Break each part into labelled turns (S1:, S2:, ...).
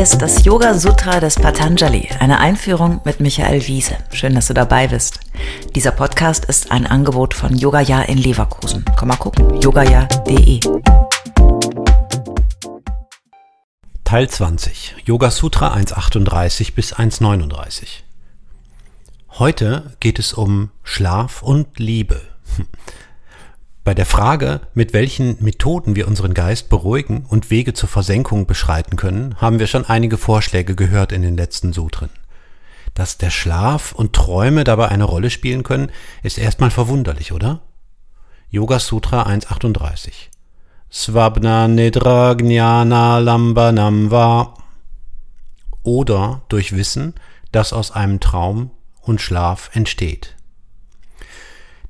S1: Ist das Yoga Sutra des Patanjali, eine Einführung mit Michael Wiese. Schön, dass du dabei bist. Dieser Podcast ist ein Angebot von Yogaya in Leverkusen. Komm mal gucken, yogaya.de.
S2: Teil 20, Yoga Sutra 1.38 bis 1.39. Heute geht es um Schlaf und Liebe. Bei der Frage, mit welchen Methoden wir unseren Geist beruhigen und Wege zur Versenkung beschreiten können, haben wir schon einige Vorschläge gehört in den letzten Sutren. Dass der Schlaf und Träume dabei eine Rolle spielen können, ist erstmal verwunderlich, oder? Yoga Sutra 138 Svabna Nidra Gnana Lambanam Va oder durch Wissen, das aus einem Traum und Schlaf entsteht.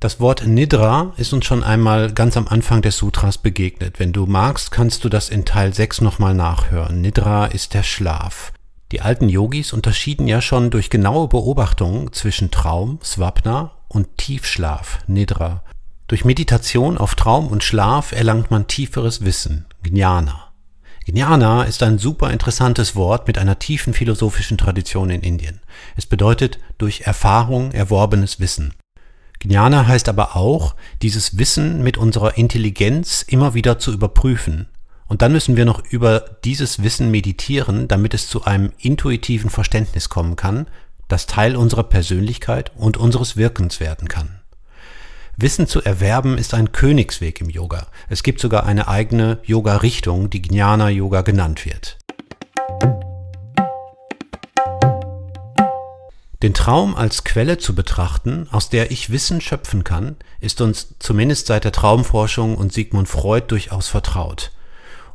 S2: Das Wort Nidra ist uns schon einmal ganz am Anfang des Sutras begegnet. Wenn du magst, kannst du das in Teil 6 nochmal nachhören. Nidra ist der Schlaf. Die alten Yogis unterschieden ja schon durch genaue Beobachtung zwischen Traum, Swapna, und Tiefschlaf, Nidra. Durch Meditation auf Traum und Schlaf erlangt man tieferes Wissen, Jnana. Jnana ist ein super interessantes Wort mit einer tiefen philosophischen Tradition in Indien. Es bedeutet durch Erfahrung erworbenes Wissen. Jnana heißt aber auch, dieses Wissen mit unserer Intelligenz immer wieder zu überprüfen. Und dann müssen wir noch über dieses Wissen meditieren, damit es zu einem intuitiven Verständnis kommen kann, das Teil unserer Persönlichkeit und unseres Wirkens werden kann. Wissen zu erwerben ist ein Königsweg im Yoga. Es gibt sogar eine eigene Yoga-Richtung, die Jnana Yoga genannt wird. Den Traum als Quelle zu betrachten, aus der ich Wissen schöpfen kann, ist uns zumindest seit der Traumforschung und Sigmund Freud durchaus vertraut.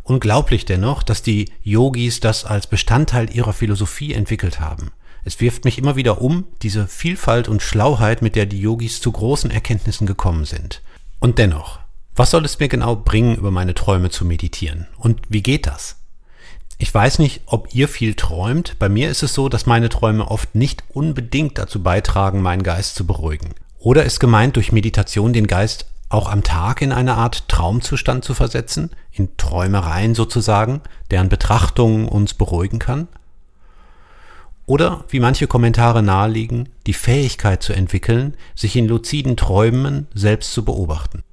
S2: Unglaublich dennoch, dass die Yogis das als Bestandteil ihrer Philosophie entwickelt haben. Es wirft mich immer wieder um, diese Vielfalt und Schlauheit, mit der die Yogis zu großen Erkenntnissen gekommen sind. Und dennoch, was soll es mir genau bringen, über meine Träume zu meditieren? Und wie geht das? Ich weiß nicht, ob ihr viel träumt. Bei mir ist es so, dass meine Träume oft nicht unbedingt dazu beitragen, meinen Geist zu beruhigen. Oder ist gemeint, durch Meditation den Geist auch am Tag in eine Art Traumzustand zu versetzen, in Träumereien sozusagen, deren Betrachtung uns beruhigen kann? Oder, wie manche Kommentare naheliegen, die Fähigkeit zu entwickeln, sich in luziden Träumen selbst zu beobachten.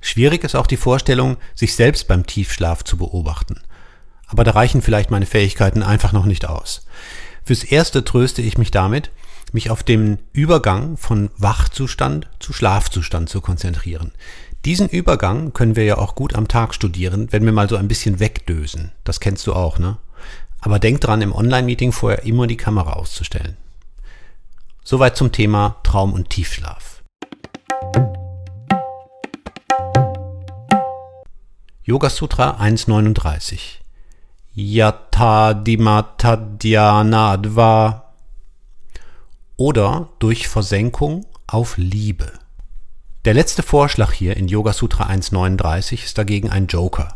S2: Schwierig ist auch die Vorstellung, sich selbst beim Tiefschlaf zu beobachten aber da reichen vielleicht meine Fähigkeiten einfach noch nicht aus. Fürs Erste tröste ich mich damit, mich auf den Übergang von Wachzustand zu Schlafzustand zu konzentrieren. Diesen Übergang können wir ja auch gut am Tag studieren, wenn wir mal so ein bisschen wegdösen. Das kennst du auch, ne? Aber denk dran, im Online-Meeting vorher immer die Kamera auszustellen. Soweit zum Thema Traum- und Tiefschlaf. Yoga Sutra 139 Yatadimatadyanadva oder durch Versenkung auf Liebe. Der letzte Vorschlag hier in Yoga Sutra 1.39 ist dagegen ein Joker.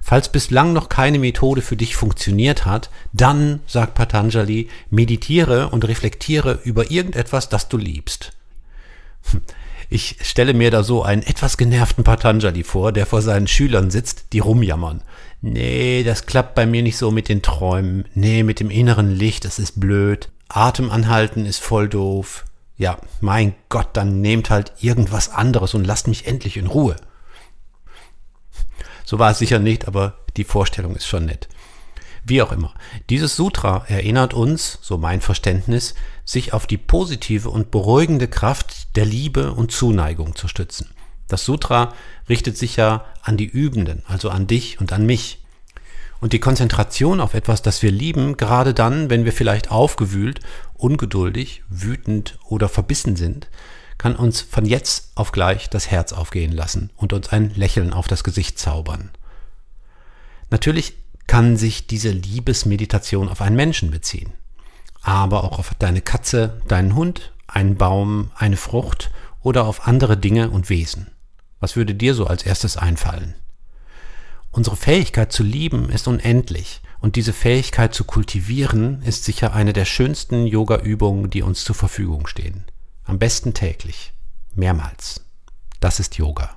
S2: Falls bislang noch keine Methode für dich funktioniert hat, dann, sagt Patanjali, meditiere und reflektiere über irgendetwas, das du liebst. Ich stelle mir da so einen etwas genervten Patanjali vor, der vor seinen Schülern sitzt, die rumjammern. Nee, das klappt bei mir nicht so mit den Träumen. Nee, mit dem inneren Licht, das ist blöd. Atem anhalten ist voll doof. Ja, mein Gott, dann nehmt halt irgendwas anderes und lasst mich endlich in Ruhe. So war es sicher nicht, aber die Vorstellung ist schon nett. Wie auch immer. Dieses Sutra erinnert uns, so mein Verständnis, sich auf die positive und beruhigende Kraft der Liebe und Zuneigung zu stützen. Das Sutra richtet sich ja an die Übenden, also an dich und an mich. Und die Konzentration auf etwas, das wir lieben, gerade dann, wenn wir vielleicht aufgewühlt, ungeduldig, wütend oder verbissen sind, kann uns von jetzt auf gleich das Herz aufgehen lassen und uns ein Lächeln auf das Gesicht zaubern. Natürlich kann sich diese Liebesmeditation auf einen Menschen beziehen, aber auch auf deine Katze, deinen Hund, einen Baum, eine Frucht oder auf andere Dinge und Wesen. Was würde dir so als erstes einfallen? Unsere Fähigkeit zu lieben ist unendlich und diese Fähigkeit zu kultivieren ist sicher eine der schönsten Yoga-Übungen, die uns zur Verfügung stehen. Am besten täglich, mehrmals. Das ist Yoga.